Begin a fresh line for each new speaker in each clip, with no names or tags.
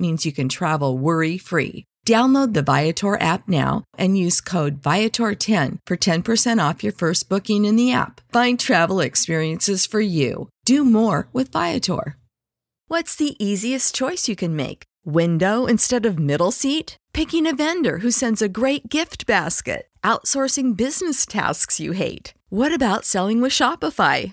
means you can travel worry free. Download the Viator app now and use code Viator10 for 10% off your first booking in the app. Find travel experiences for you. Do more with Viator. What's the easiest choice you can make? Window instead of middle seat? Picking a vendor who sends a great gift basket? Outsourcing business tasks you hate? What about selling with Shopify?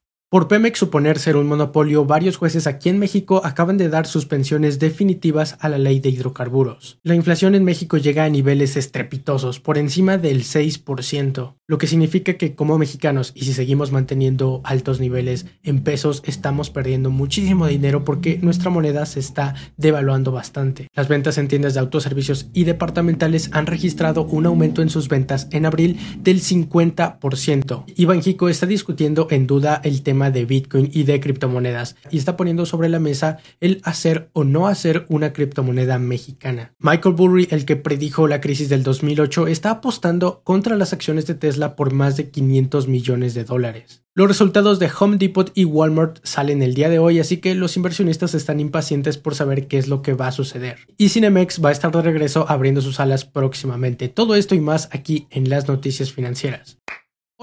Por Pemex suponer ser un monopolio, varios jueces aquí en México acaban de dar suspensiones definitivas a la ley de hidrocarburos. La inflación en México llega a niveles estrepitosos, por encima del 6%, lo que significa que como mexicanos, y si seguimos manteniendo altos niveles en pesos, estamos perdiendo muchísimo dinero porque nuestra moneda se está devaluando bastante. Las ventas en tiendas de autoservicios y departamentales han registrado un aumento en sus ventas en abril del 50%. Y Banjico está discutiendo en duda el tema de Bitcoin y de criptomonedas y está poniendo sobre la mesa el hacer o no hacer una criptomoneda mexicana. Michael Burry, el que predijo la crisis del 2008, está apostando contra las acciones de Tesla por más de 500 millones de dólares. Los resultados de Home Depot y Walmart salen el día de hoy, así que los inversionistas están impacientes por saber qué es lo que va a suceder. Y Cinemex va a estar de regreso abriendo sus alas próximamente. Todo esto y más aquí en las noticias financieras.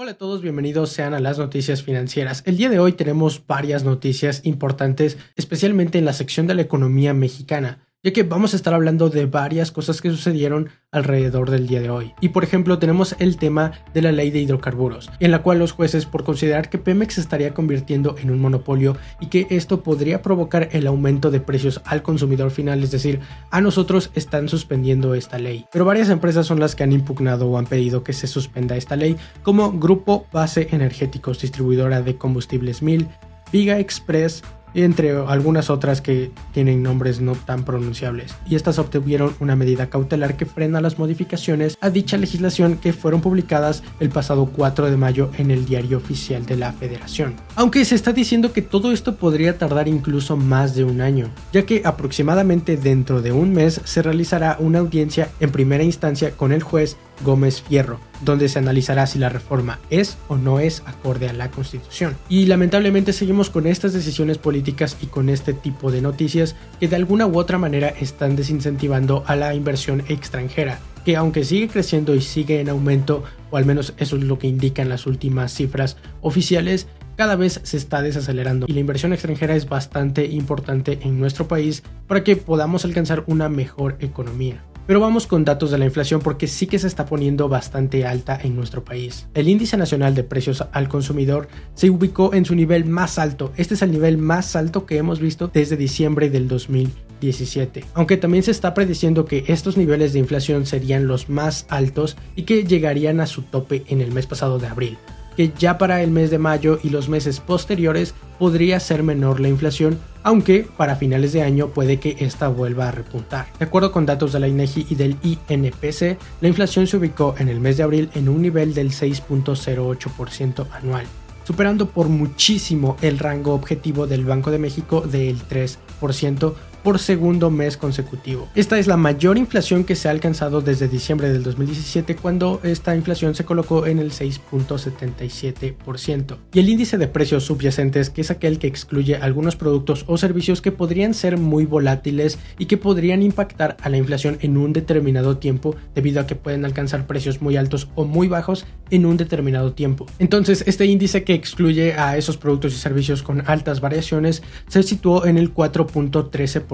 Hola a todos, bienvenidos sean a las noticias financieras. El día de hoy tenemos varias noticias importantes, especialmente en la sección de la economía mexicana ya que vamos a estar hablando de varias cosas que sucedieron alrededor del día de hoy. Y por ejemplo tenemos el tema de la ley de hidrocarburos, en la cual los jueces por considerar que Pemex estaría convirtiendo en un monopolio y que esto podría provocar el aumento de precios al consumidor final, es decir, a nosotros están suspendiendo esta ley. Pero varias empresas son las que han impugnado o han pedido que se suspenda esta ley, como Grupo Base Energéticos, distribuidora de combustibles Mil, Viga Express, entre algunas otras que tienen nombres no tan pronunciables. Y estas obtuvieron una medida cautelar que frena las modificaciones a dicha legislación que fueron publicadas el pasado 4 de mayo en el diario oficial de la Federación. Aunque se está diciendo que todo esto podría tardar incluso más de un año, ya que aproximadamente dentro de un mes se realizará una audiencia en primera instancia con el juez Gómez Fierro, donde se analizará si la reforma es o no es acorde a la Constitución. Y lamentablemente seguimos con estas decisiones políticas y con este tipo de noticias que de alguna u otra manera están desincentivando a la inversión extranjera, que aunque sigue creciendo y sigue en aumento, o al menos eso es lo que indican las últimas cifras oficiales, cada vez se está desacelerando y la inversión extranjera es bastante importante en nuestro país para que podamos alcanzar una mejor economía. Pero vamos con datos de la inflación porque sí que se está poniendo bastante alta en nuestro país. El índice nacional de precios al consumidor se ubicó en su nivel más alto. Este es el nivel más alto que hemos visto desde diciembre del 2017. Aunque también se está prediciendo que estos niveles de inflación serían los más altos y que llegarían a su tope en el mes pasado de abril que ya para el mes de mayo y los meses posteriores podría ser menor la inflación, aunque para finales de año puede que esta vuelva a repuntar. De acuerdo con datos de la INEGI y del INPC, la inflación se ubicó en el mes de abril en un nivel del 6.08% anual, superando por muchísimo el rango objetivo del Banco de México del 3%, por segundo mes consecutivo. Esta es la mayor inflación que se ha alcanzado desde diciembre del 2017 cuando esta inflación se colocó en el 6.77%. Y el índice de precios subyacentes, que es aquel que excluye algunos productos o servicios que podrían ser muy volátiles y que podrían impactar a la inflación en un determinado tiempo debido a que pueden alcanzar precios muy altos o muy bajos en un determinado tiempo. Entonces, este índice que excluye a esos productos y servicios con altas variaciones se situó en el 4.13%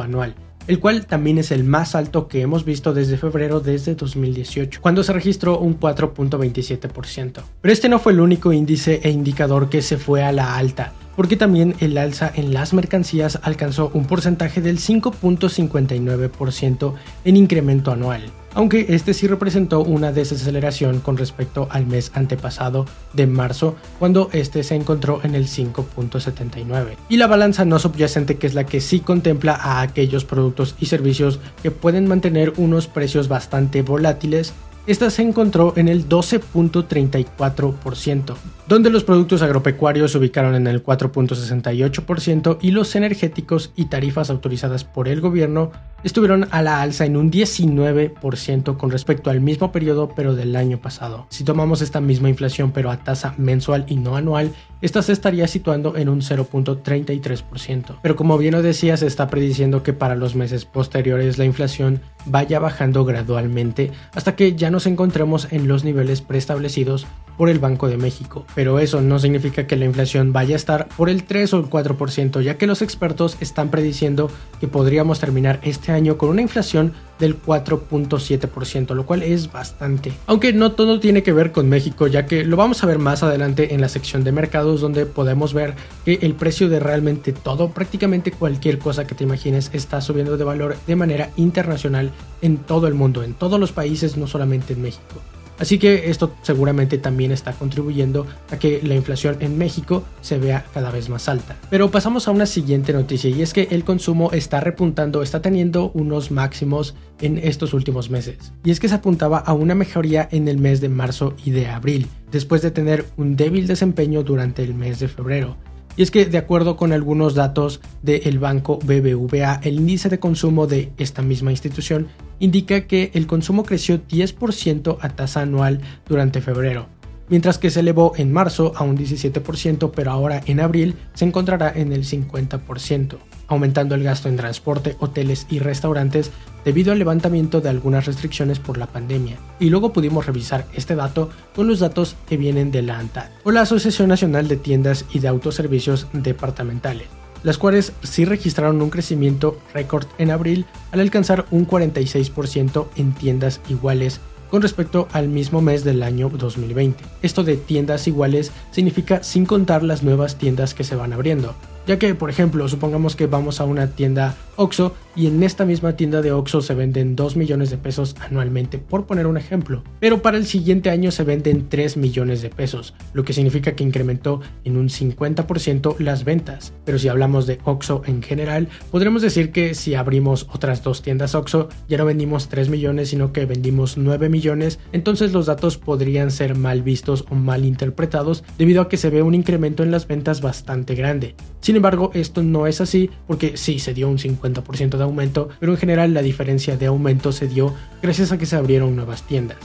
anual el cual también es el más alto que hemos visto desde febrero desde 2018, cuando se registró un 4.27%. Pero este no fue el único índice e indicador que se fue a la alta porque también el alza en las mercancías alcanzó un porcentaje del 5.59% en incremento anual, aunque este sí representó una desaceleración con respecto al mes antepasado de marzo, cuando este se encontró en el 5.79. Y la balanza no subyacente, que es la que sí contempla a aquellos productos y servicios que pueden mantener unos precios bastante volátiles, esta se encontró en el 12.34%, donde los productos agropecuarios se ubicaron en el 4.68% y los energéticos y tarifas autorizadas por el gobierno estuvieron a la alza en un 19% con respecto al mismo periodo pero del año pasado. Si tomamos esta misma inflación pero a tasa mensual y no anual, esta se estaría situando en un 0.33%. Pero como bien lo decía, se está prediciendo que para los meses posteriores la inflación vaya bajando gradualmente hasta que ya nos encontremos en los niveles preestablecidos por el Banco de México. Pero eso no significa que la inflación vaya a estar por el 3 o el 4%, ya que los expertos están prediciendo que podríamos terminar este año con una inflación del 4.7%, lo cual es bastante. Aunque no todo tiene que ver con México, ya que lo vamos a ver más adelante en la sección de mercados, donde podemos ver que el precio de realmente todo, prácticamente cualquier cosa que te imagines, está subiendo de valor de manera internacional en todo el mundo, en todos los países, no solamente en México. Así que esto seguramente también está contribuyendo a que la inflación en México se vea cada vez más alta. Pero pasamos a una siguiente noticia y es que el consumo está repuntando, está teniendo unos máximos en estos últimos meses. Y es que se apuntaba a una mejoría en el mes de marzo y de abril, después de tener un débil desempeño durante el mes de febrero. Y es que de acuerdo con algunos datos del banco BBVA, el índice de consumo de esta misma institución indica que el consumo creció 10% a tasa anual durante febrero, mientras que se elevó en marzo a un 17%, pero ahora en abril se encontrará en el 50%, aumentando el gasto en transporte, hoteles y restaurantes debido al levantamiento de algunas restricciones por la pandemia. Y luego pudimos revisar este dato con los datos que vienen de la ANTAD, o la Asociación Nacional de Tiendas y de Autoservicios Departamentales las cuales sí registraron un crecimiento récord en abril al alcanzar un 46% en tiendas iguales con respecto al mismo mes del año 2020. Esto de tiendas iguales significa sin contar las nuevas tiendas que se van abriendo, ya que por ejemplo supongamos que vamos a una tienda OXO y en esta misma tienda de Oxxo se venden 2 millones de pesos anualmente, por poner un ejemplo. Pero para el siguiente año se venden 3 millones de pesos, lo que significa que incrementó en un 50% las ventas. Pero si hablamos de Oxxo en general, podremos decir que si abrimos otras dos tiendas Oxxo, ya no vendimos 3 millones, sino que vendimos 9 millones, entonces los datos podrían ser mal vistos o mal interpretados debido a que se ve un incremento en las ventas bastante grande. Embargo, esto no es así porque sí se dio un 50% de aumento, pero en general la diferencia de aumento se dio gracias a que se abrieron nuevas tiendas.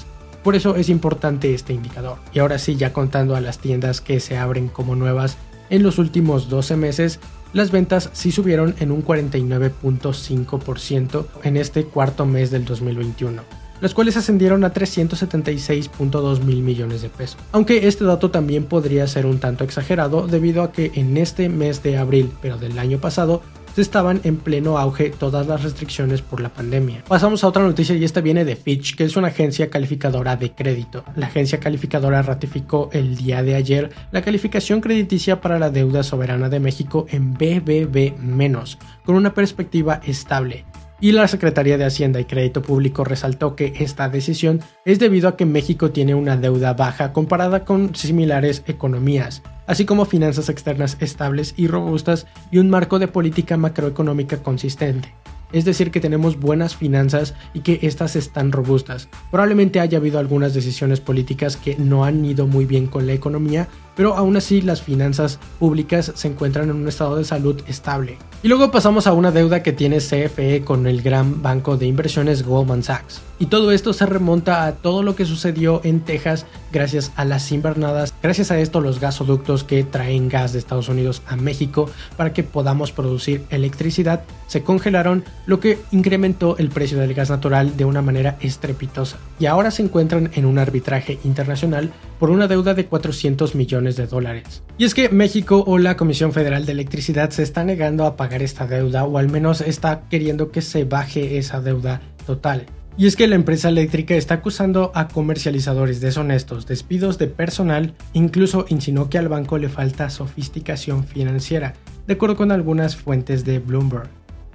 Por eso es importante este indicador. Y ahora sí, ya contando a las tiendas que se abren como nuevas en los últimos 12 meses, las ventas sí subieron en un 49.5% en este cuarto mes del 2021 las cuales ascendieron a 376.2 mil millones de pesos. Aunque este dato también podría ser un tanto exagerado debido a que en este mes de abril, pero del año pasado, estaban en pleno auge todas las restricciones por la pandemia. Pasamos a otra noticia y esta viene de Fitch, que es una agencia calificadora de crédito. La agencia calificadora ratificó el día de ayer la calificación crediticia para la deuda soberana de México en BBB-, con una perspectiva estable y la Secretaría de Hacienda y Crédito Público resaltó que esta decisión es debido a que México tiene una deuda baja comparada con similares economías, así como finanzas externas estables y robustas y un marco de política macroeconómica consistente. es decir que tenemos buenas finanzas y que estas están robustas. Probablemente haya habido algunas decisiones políticas que no han ido muy bien con la economía, pero aún así las finanzas públicas se encuentran en un estado de salud estable. Y luego pasamos a una deuda que tiene CFE con el gran banco de inversiones Goldman Sachs. Y todo esto se remonta a todo lo que sucedió en Texas gracias a las invernadas. Gracias a esto los gasoductos que traen gas de Estados Unidos a México para que podamos producir electricidad se congelaron, lo que incrementó el precio del gas natural de una manera estrepitosa. Y ahora se encuentran en un arbitraje internacional por una deuda de 400 millones de dólares. Y es que México o la Comisión Federal de Electricidad se está negando a pagar esta deuda o al menos está queriendo que se baje esa deuda total. Y es que la empresa eléctrica está acusando a comercializadores deshonestos, despidos de personal, incluso insinuó que al banco le falta sofisticación financiera, de acuerdo con algunas fuentes de Bloomberg.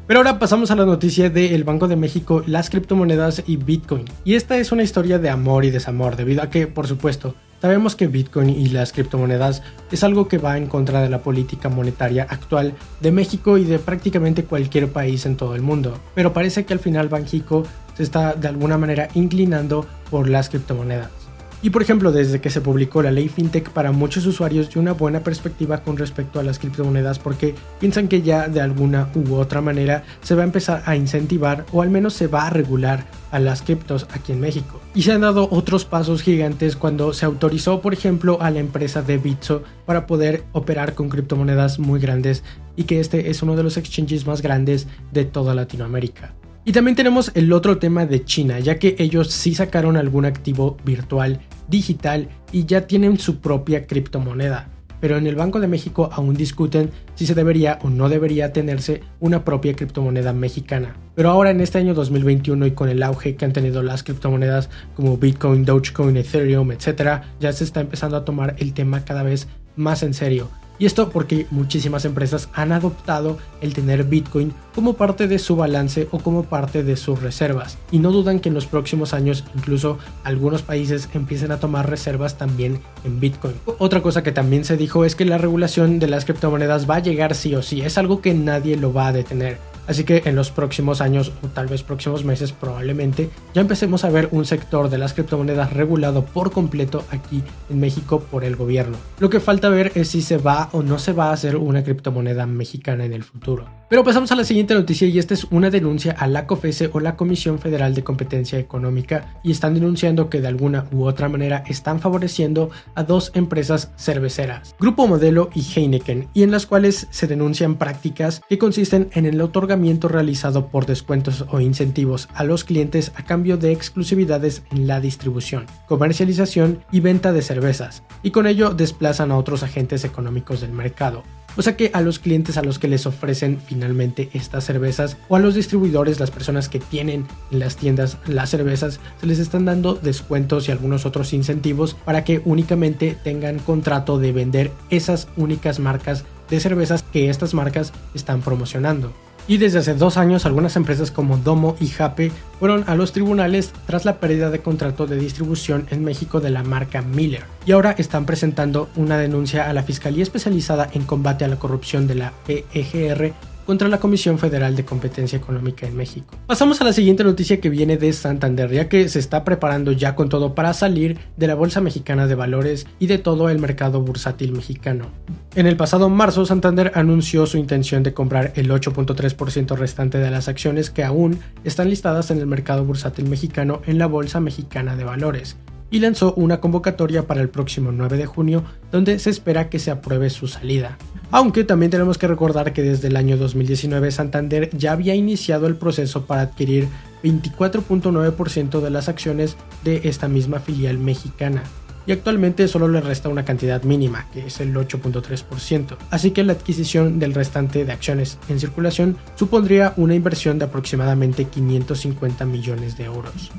Pero ahora pasamos a la noticia del Banco de México, las criptomonedas y Bitcoin. Y esta es una historia de amor y desamor, debido a que, por supuesto, Sabemos que Bitcoin y las criptomonedas es algo que va en contra de la política monetaria actual de México y de prácticamente cualquier país en todo el mundo, pero parece que al final Banjico se está de alguna manera inclinando por las criptomonedas. Y por ejemplo, desde que se publicó la ley FinTech para muchos usuarios dio una buena perspectiva con respecto a las criptomonedas porque piensan que ya de alguna u otra manera se va a empezar a incentivar o al menos se va a regular a las criptos aquí en México. Y se han dado otros pasos gigantes cuando se autorizó, por ejemplo, a la empresa de Bitso para poder operar con criptomonedas muy grandes y que este es uno de los exchanges más grandes de toda Latinoamérica. Y también tenemos el otro tema de China, ya que ellos sí sacaron algún activo virtual digital y ya tienen su propia criptomoneda. Pero en el Banco de México aún discuten si se debería o no debería tenerse una propia criptomoneda mexicana. Pero ahora en este año 2021 y con el auge que han tenido las criptomonedas como Bitcoin, Dogecoin, Ethereum, etc., ya se está empezando a tomar el tema cada vez más en serio y esto porque muchísimas empresas han adoptado el tener Bitcoin como parte de su balance o como parte de sus reservas. Y no dudan que en los próximos años incluso algunos países empiecen a tomar reservas también en Bitcoin. Otra cosa que también se dijo es que la regulación de las criptomonedas va a llegar sí o sí. Es algo que nadie lo va a detener. Así que en los próximos años o tal vez próximos meses probablemente ya empecemos a ver un sector de las criptomonedas regulado por completo aquí en México por el gobierno. Lo que falta ver es si se va o no se va a hacer una criptomoneda mexicana en el futuro. Pero pasamos a la siguiente noticia y esta es una denuncia a la COFESE o la Comisión Federal de Competencia Económica y están denunciando que de alguna u otra manera están favoreciendo a dos empresas cerveceras, Grupo Modelo y Heineken, y en las cuales se denuncian prácticas que consisten en el otorgamiento realizado por descuentos o incentivos a los clientes a cambio de exclusividades en la distribución, comercialización y venta de cervezas, y con ello desplazan a otros agentes económicos del mercado. O sea que a los clientes a los que les ofrecen finalmente estas cervezas o a los distribuidores, las personas que tienen en las tiendas las cervezas, se les están dando descuentos y algunos otros incentivos para que únicamente tengan contrato de vender esas únicas marcas de cervezas que estas marcas están promocionando. Y desde hace dos años algunas empresas como Domo y Jape fueron a los tribunales tras la pérdida de contrato de distribución en México de la marca Miller. Y ahora están presentando una denuncia a la Fiscalía Especializada en Combate a la Corrupción de la PEGR contra la Comisión Federal de Competencia Económica en México. Pasamos a la siguiente noticia que viene de Santander, ya que se está preparando ya con todo para salir de la Bolsa Mexicana de Valores y de todo el mercado bursátil mexicano. En el pasado marzo, Santander anunció su intención de comprar el 8.3% restante de las acciones que aún están listadas en el mercado bursátil mexicano en la Bolsa Mexicana de Valores y lanzó una convocatoria para el próximo 9 de junio donde se espera que se apruebe su salida. Aunque también tenemos que recordar que desde el año 2019 Santander ya había iniciado el proceso para adquirir 24.9% de las acciones de esta misma filial mexicana. Y actualmente solo le resta una cantidad mínima, que es el 8.3%. Así que la adquisición del restante de acciones en circulación supondría una inversión de aproximadamente 550 millones de euros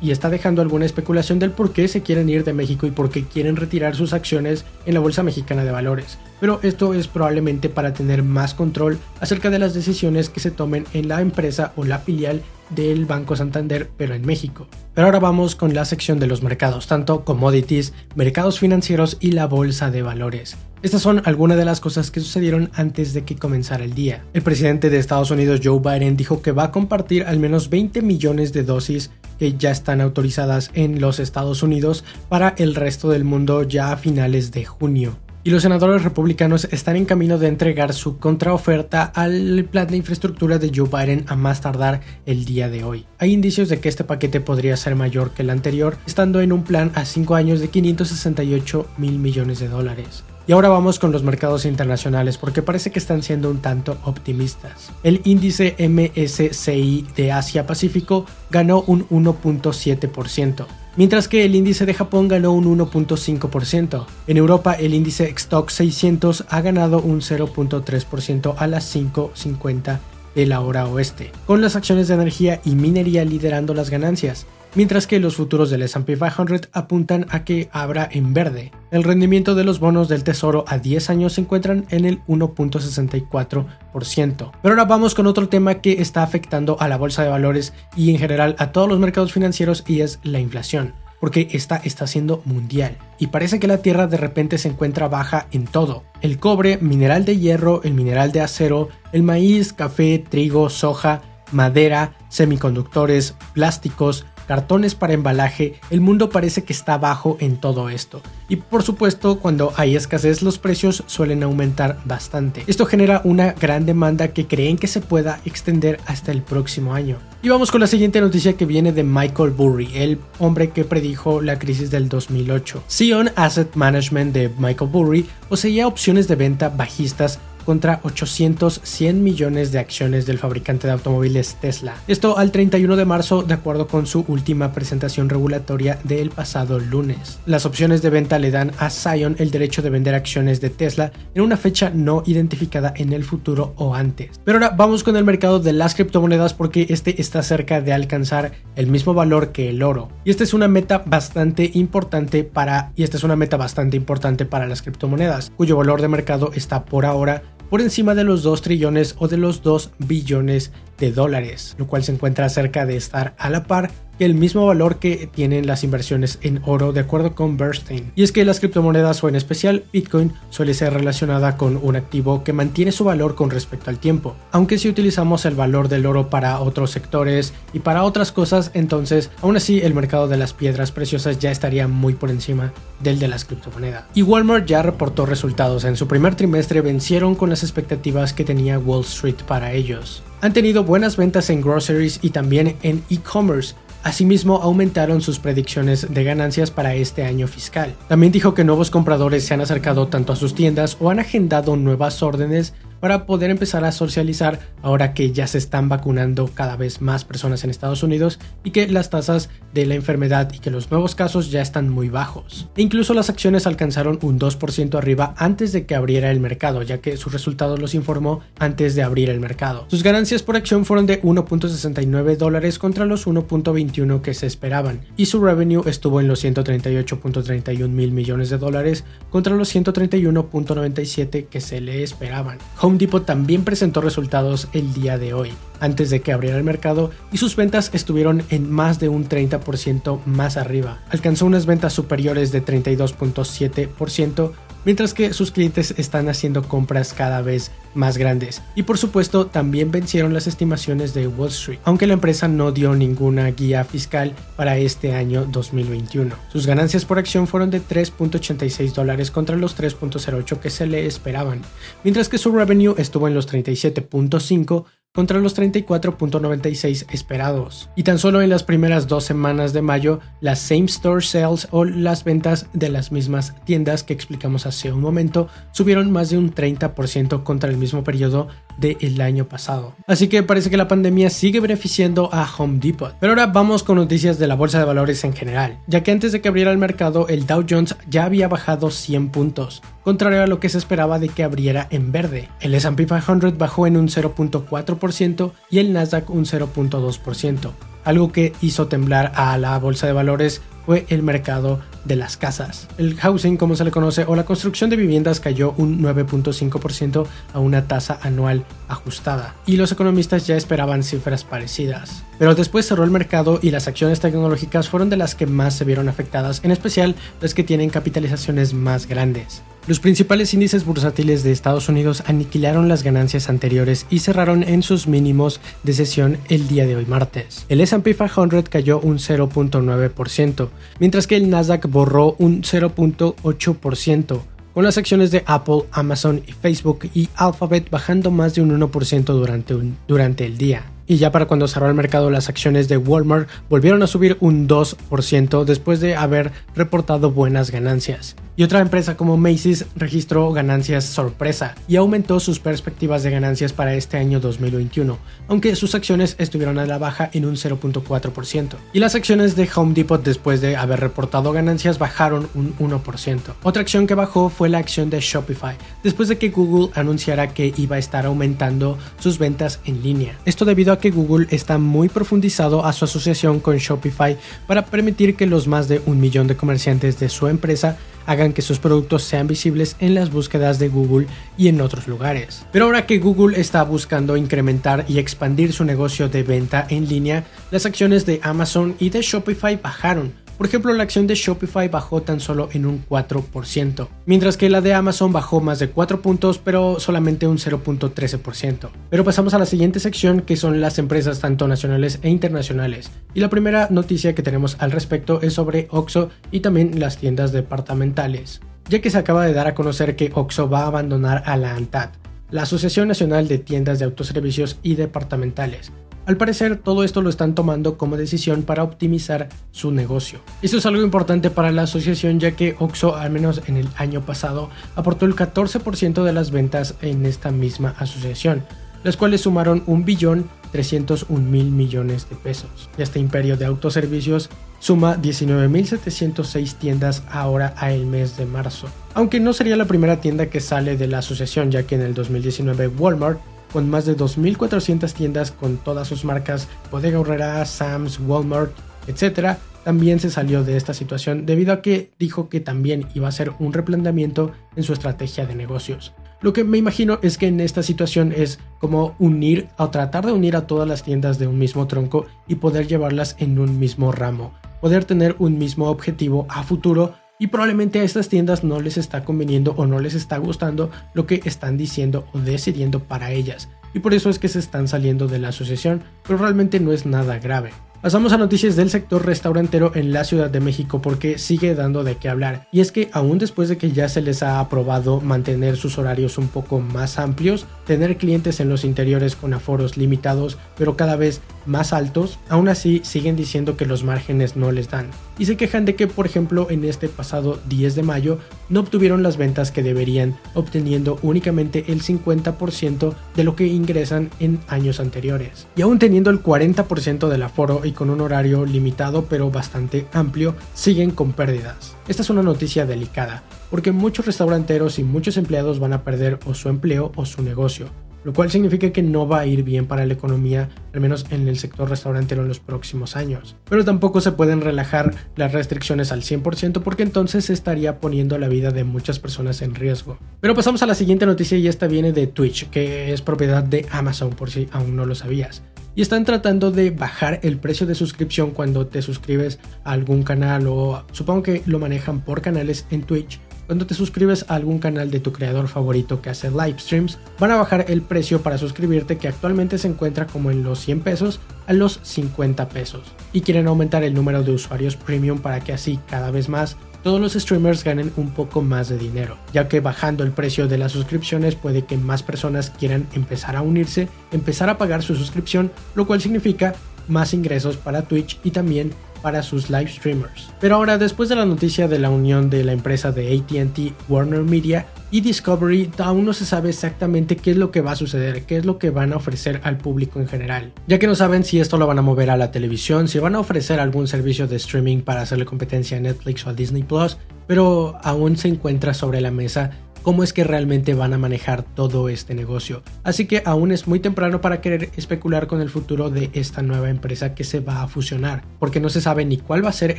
y está dejando alguna especulación del por qué se quieren ir de México y por qué quieren retirar sus acciones en la Bolsa Mexicana de Valores. Pero esto es probablemente para tener más control acerca de las decisiones que se tomen en la empresa o la filial del Banco Santander, pero en México. Pero ahora vamos con la sección de los mercados, tanto commodities, mercados financieros y la bolsa de valores. Estas son algunas de las cosas que sucedieron antes de que comenzara el día. El presidente de Estados Unidos, Joe Biden, dijo que va a compartir al menos 20 millones de dosis que ya están autorizadas en los Estados Unidos para el resto del mundo ya a finales de junio y los senadores republicanos están en camino de entregar su contraoferta al plan de infraestructura de Joe Biden a más tardar el día de hoy. Hay indicios de que este paquete podría ser mayor que el anterior, estando en un plan a 5 años de 568 mil millones de dólares. Y ahora vamos con los mercados internacionales porque parece que están siendo un tanto optimistas. El índice MSCI de Asia Pacífico ganó un 1.7%, mientras que el índice de Japón ganó un 1.5%. En Europa el índice Stock 600 ha ganado un 0.3% a las 5.50 de la hora oeste, con las acciones de energía y minería liderando las ganancias mientras que los futuros del S&P 500 apuntan a que abra en verde. El rendimiento de los bonos del tesoro a 10 años se encuentran en el 1.64%. Pero ahora vamos con otro tema que está afectando a la bolsa de valores y en general a todos los mercados financieros y es la inflación porque esta está siendo mundial y parece que la Tierra de repente se encuentra baja en todo. El cobre, mineral de hierro, el mineral de acero, el maíz, café, trigo, soja, madera, semiconductores, plásticos, cartones para embalaje, el mundo parece que está bajo en todo esto. Y por supuesto, cuando hay escasez, los precios suelen aumentar bastante. Esto genera una gran demanda que creen que se pueda extender hasta el próximo año. Y vamos con la siguiente noticia que viene de Michael Burry, el hombre que predijo la crisis del 2008. Sion Asset Management de Michael Burry poseía opciones de venta bajistas contra 800 100 millones de acciones del fabricante de automóviles Tesla. Esto al 31 de marzo de acuerdo con su última presentación regulatoria del pasado lunes. Las opciones de venta le dan a Zion el derecho de vender acciones de Tesla en una fecha no identificada en el futuro o antes. Pero ahora vamos con el mercado de las criptomonedas porque este está cerca de alcanzar el mismo valor que el oro. Y esta es una meta bastante importante para y esta es una meta bastante importante para las criptomonedas, cuyo valor de mercado está por ahora por encima de los 2 trillones o de los 2 billones de dólares, lo cual se encuentra cerca de estar a la par el mismo valor que tienen las inversiones en oro de acuerdo con Bernstein. Y es que las criptomonedas o en especial Bitcoin suele ser relacionada con un activo que mantiene su valor con respecto al tiempo. Aunque si utilizamos el valor del oro para otros sectores y para otras cosas, entonces aún así el mercado de las piedras preciosas ya estaría muy por encima del de las criptomonedas. Y Walmart ya reportó resultados. En su primer trimestre vencieron con las expectativas que tenía Wall Street para ellos. Han tenido buenas ventas en groceries y también en e-commerce, Asimismo, aumentaron sus predicciones de ganancias para este año fiscal. También dijo que nuevos compradores se han acercado tanto a sus tiendas o han agendado nuevas órdenes para poder empezar a socializar ahora que ya se están vacunando cada vez más personas en Estados Unidos y que las tasas de la enfermedad y que los nuevos casos ya están muy bajos. E incluso las acciones alcanzaron un 2% arriba antes de que abriera el mercado, ya que sus resultados los informó antes de abrir el mercado. Sus ganancias por acción fueron de 1.69 dólares contra los 1.21 que se esperaban y su revenue estuvo en los 138.31 mil millones de dólares contra los 131.97 que se le esperaban. Home Depot también presentó resultados el día de hoy, antes de que abriera el mercado, y sus ventas estuvieron en más de un 30% más arriba. Alcanzó unas ventas superiores de 32.7%, mientras que sus clientes están haciendo compras cada vez más grandes. Y por supuesto también vencieron las estimaciones de Wall Street, aunque la empresa no dio ninguna guía fiscal para este año 2021. Sus ganancias por acción fueron de 3.86 dólares contra los 3.08 que se le esperaban, mientras que su revenue estuvo en los 37.5 contra los 34.96 esperados. Y tan solo en las primeras dos semanas de mayo, las same store sales o las ventas de las mismas tiendas que explicamos hace un momento subieron más de un 30% contra el mismo periodo del año pasado. Así que parece que la pandemia sigue beneficiando a Home Depot. Pero ahora vamos con noticias de la bolsa de valores en general, ya que antes de que abriera el mercado el Dow Jones ya había bajado 100 puntos, contrario a lo que se esperaba de que abriera en verde. El S&P 500 bajó en un 0.4% y el Nasdaq un 0.2%. Algo que hizo temblar a la bolsa de valores fue el mercado de las casas. El housing, como se le conoce, o la construcción de viviendas cayó un 9.5% a una tasa anual ajustada, y los economistas ya esperaban cifras parecidas. Pero después cerró el mercado y las acciones tecnológicas fueron de las que más se vieron afectadas, en especial las que tienen capitalizaciones más grandes. Los principales índices bursátiles de Estados Unidos aniquilaron las ganancias anteriores y cerraron en sus mínimos de sesión el día de hoy martes. El S&P 500 cayó un 0.9%, mientras que el Nasdaq borró un 0.8% con las acciones de Apple, Amazon, Facebook y Alphabet bajando más de un 1% durante, durante el día. Y ya para cuando cerró el mercado, las acciones de Walmart volvieron a subir un 2% después de haber reportado buenas ganancias y otra empresa como Macy's registró ganancias sorpresa y aumentó sus perspectivas de ganancias para este año 2021, aunque sus acciones estuvieron a la baja en un 0.4%. Y las acciones de Home Depot después de haber reportado ganancias bajaron un 1%. Otra acción que bajó fue la acción de Shopify, después de que Google anunciara que iba a estar aumentando sus ventas en línea. Esto debido a que Google está muy profundizado a su asociación con Shopify para permitir que los más de un millón de comerciantes de su empresa hagan que sus productos sean visibles en las búsquedas de Google y en otros lugares. Pero ahora que Google está buscando incrementar y expandir su negocio de venta en línea, las acciones de Amazon y de Shopify bajaron por ejemplo, la acción de Shopify bajó tan solo en un 4%, mientras que la de Amazon bajó más de 4 puntos, pero solamente un 0.13%. Pero pasamos a la siguiente sección, que son las empresas tanto nacionales e internacionales. Y la primera noticia que tenemos al respecto es sobre Oxxo y también las tiendas departamentales, ya que se acaba de dar a conocer que Oxxo va a abandonar a la ANTAD, la Asociación Nacional de Tiendas de Autoservicios y Departamentales, al parecer, todo esto lo están tomando como decisión para optimizar su negocio. Esto es algo importante para la asociación ya que Oxo, al menos en el año pasado, aportó el 14% de las ventas en esta misma asociación, las cuales sumaron un billón 301 mil millones de pesos. Este imperio de autoservicios suma 19.706 tiendas ahora a el mes de marzo. Aunque no sería la primera tienda que sale de la asociación, ya que en el 2019 Walmart con más de 2.400 tiendas con todas sus marcas, Bodega Horrera, Sam's, Walmart, etc., también se salió de esta situación debido a que dijo que también iba a hacer un replanteamiento en su estrategia de negocios. Lo que me imagino es que en esta situación es como unir o tratar de unir a todas las tiendas de un mismo tronco y poder llevarlas en un mismo ramo, poder tener un mismo objetivo a futuro y probablemente a estas tiendas no les está conveniendo o no les está gustando lo que están diciendo o decidiendo para ellas. Y por eso es que se están saliendo de la asociación, pero realmente no es nada grave. Pasamos a noticias del sector restaurantero en la Ciudad de México porque sigue dando de qué hablar. Y es que aún después de que ya se les ha aprobado mantener sus horarios un poco más amplios, tener clientes en los interiores con aforos limitados pero cada vez más altos, aún así siguen diciendo que los márgenes no les dan. Y se quejan de que, por ejemplo, en este pasado 10 de mayo no obtuvieron las ventas que deberían, obteniendo únicamente el 50% de lo que ingresan en años anteriores. Y aún teniendo el 40% del aforo y con un horario limitado pero bastante amplio, siguen con pérdidas. Esta es una noticia delicada, porque muchos restauranteros y muchos empleados van a perder o su empleo o su negocio lo cual significa que no va a ir bien para la economía, al menos en el sector restaurantero en los próximos años. Pero tampoco se pueden relajar las restricciones al 100% porque entonces estaría poniendo la vida de muchas personas en riesgo. Pero pasamos a la siguiente noticia y esta viene de Twitch, que es propiedad de Amazon por si aún no lo sabías y están tratando de bajar el precio de suscripción cuando te suscribes a algún canal o supongo que lo manejan por canales en Twitch cuando te suscribes a algún canal de tu creador favorito que hace live streams, van a bajar el precio para suscribirte que actualmente se encuentra como en los 100 pesos a los 50 pesos. Y quieren aumentar el número de usuarios premium para que así cada vez más todos los streamers ganen un poco más de dinero, ya que bajando el precio de las suscripciones puede que más personas quieran empezar a unirse, empezar a pagar su suscripción, lo cual significa más ingresos para Twitch y también para sus live streamers. Pero ahora, después de la noticia de la unión de la empresa de ATT, Warner Media y Discovery, aún no se sabe exactamente qué es lo que va a suceder, qué es lo que van a ofrecer al público en general. Ya que no saben si esto lo van a mover a la televisión, si van a ofrecer algún servicio de streaming para hacerle competencia a Netflix o a Disney Plus, pero aún se encuentra sobre la mesa cómo es que realmente van a manejar todo este negocio. Así que aún es muy temprano para querer especular con el futuro de esta nueva empresa que se va a fusionar, porque no se sabe ni cuál va a ser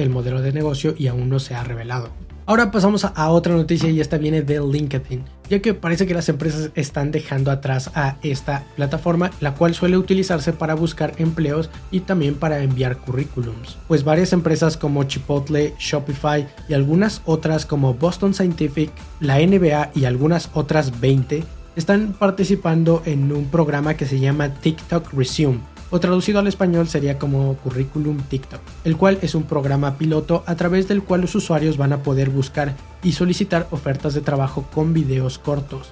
el modelo de negocio y aún no se ha revelado. Ahora pasamos a otra noticia y esta viene de LinkedIn, ya que parece que las empresas están dejando atrás a esta plataforma, la cual suele utilizarse para buscar empleos y también para enviar currículums. Pues varias empresas como Chipotle, Shopify y algunas otras como Boston Scientific, la NBA y algunas otras 20 están participando en un programa que se llama TikTok Resume o traducido al español sería como Curriculum TikTok, el cual es un programa piloto a través del cual los usuarios van a poder buscar y solicitar ofertas de trabajo con videos cortos.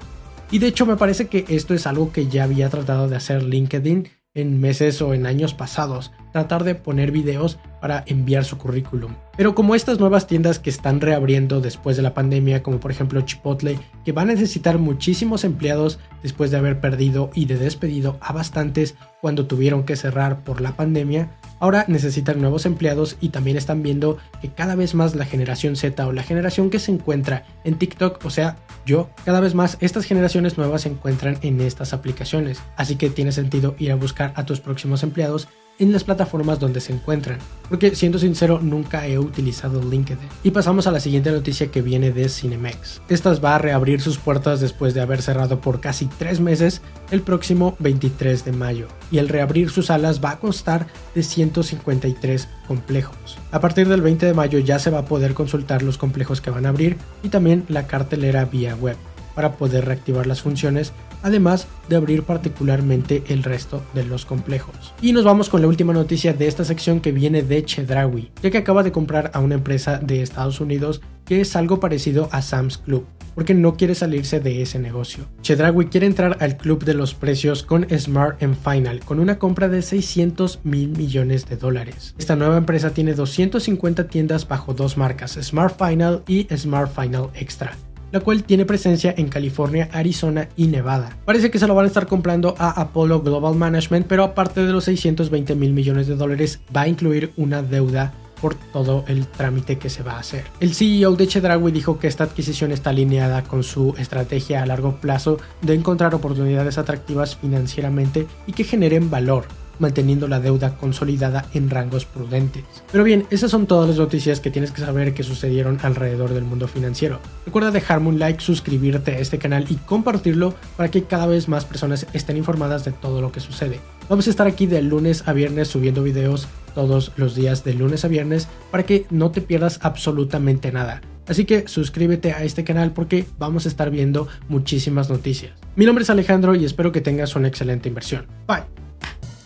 Y de hecho me parece que esto es algo que ya había tratado de hacer LinkedIn en meses o en años pasados, tratar de poner videos para enviar su currículum. Pero como estas nuevas tiendas que están reabriendo después de la pandemia, como por ejemplo Chipotle, que va a necesitar muchísimos empleados después de haber perdido y de despedido a bastantes cuando tuvieron que cerrar por la pandemia, ahora necesitan nuevos empleados y también están viendo que cada vez más la generación Z o la generación que se encuentra en TikTok, o sea, yo, cada vez más estas generaciones nuevas se encuentran en estas aplicaciones. Así que tiene sentido ir a buscar a tus próximos empleados en las plataformas donde se encuentran, porque siendo sincero nunca he utilizado LinkedIn. Y pasamos a la siguiente noticia que viene de Cinemex. Estas va a reabrir sus puertas después de haber cerrado por casi tres meses el próximo 23 de mayo, y el reabrir sus salas va a constar de 153 complejos. A partir del 20 de mayo ya se va a poder consultar los complejos que van a abrir y también la cartelera vía web para poder reactivar las funciones además de abrir particularmente el resto de los complejos. Y nos vamos con la última noticia de esta sección que viene de Chedrawi, ya que acaba de comprar a una empresa de Estados Unidos que es algo parecido a Sam's Club, porque no quiere salirse de ese negocio. Chedrawi quiere entrar al club de los precios con Smart and Final, con una compra de 600 mil millones de dólares. Esta nueva empresa tiene 250 tiendas bajo dos marcas, Smart Final y Smart Final Extra la cual tiene presencia en California, Arizona y Nevada. Parece que se lo van a estar comprando a Apollo Global Management, pero aparte de los 620 mil millones de dólares, va a incluir una deuda por todo el trámite que se va a hacer. El CEO de Chedraui dijo que esta adquisición está alineada con su estrategia a largo plazo de encontrar oportunidades atractivas financieramente y que generen valor manteniendo la deuda consolidada en rangos prudentes. Pero bien, esas son todas las noticias que tienes que saber que sucedieron alrededor del mundo financiero. Recuerda dejarme un like, suscribirte a este canal y compartirlo para que cada vez más personas estén informadas de todo lo que sucede. Vamos a estar aquí de lunes a viernes subiendo videos todos los días de lunes a viernes para que no te pierdas absolutamente nada. Así que suscríbete a este canal porque vamos a estar viendo muchísimas noticias. Mi nombre es Alejandro y espero que tengas una excelente inversión. Bye.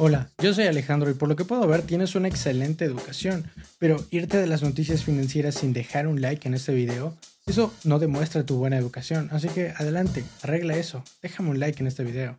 Hola, yo soy Alejandro y por lo que puedo ver tienes una excelente educación, pero irte de las noticias financieras sin dejar un like en este video, eso no demuestra tu buena educación, así que adelante, arregla eso, déjame un like en este video.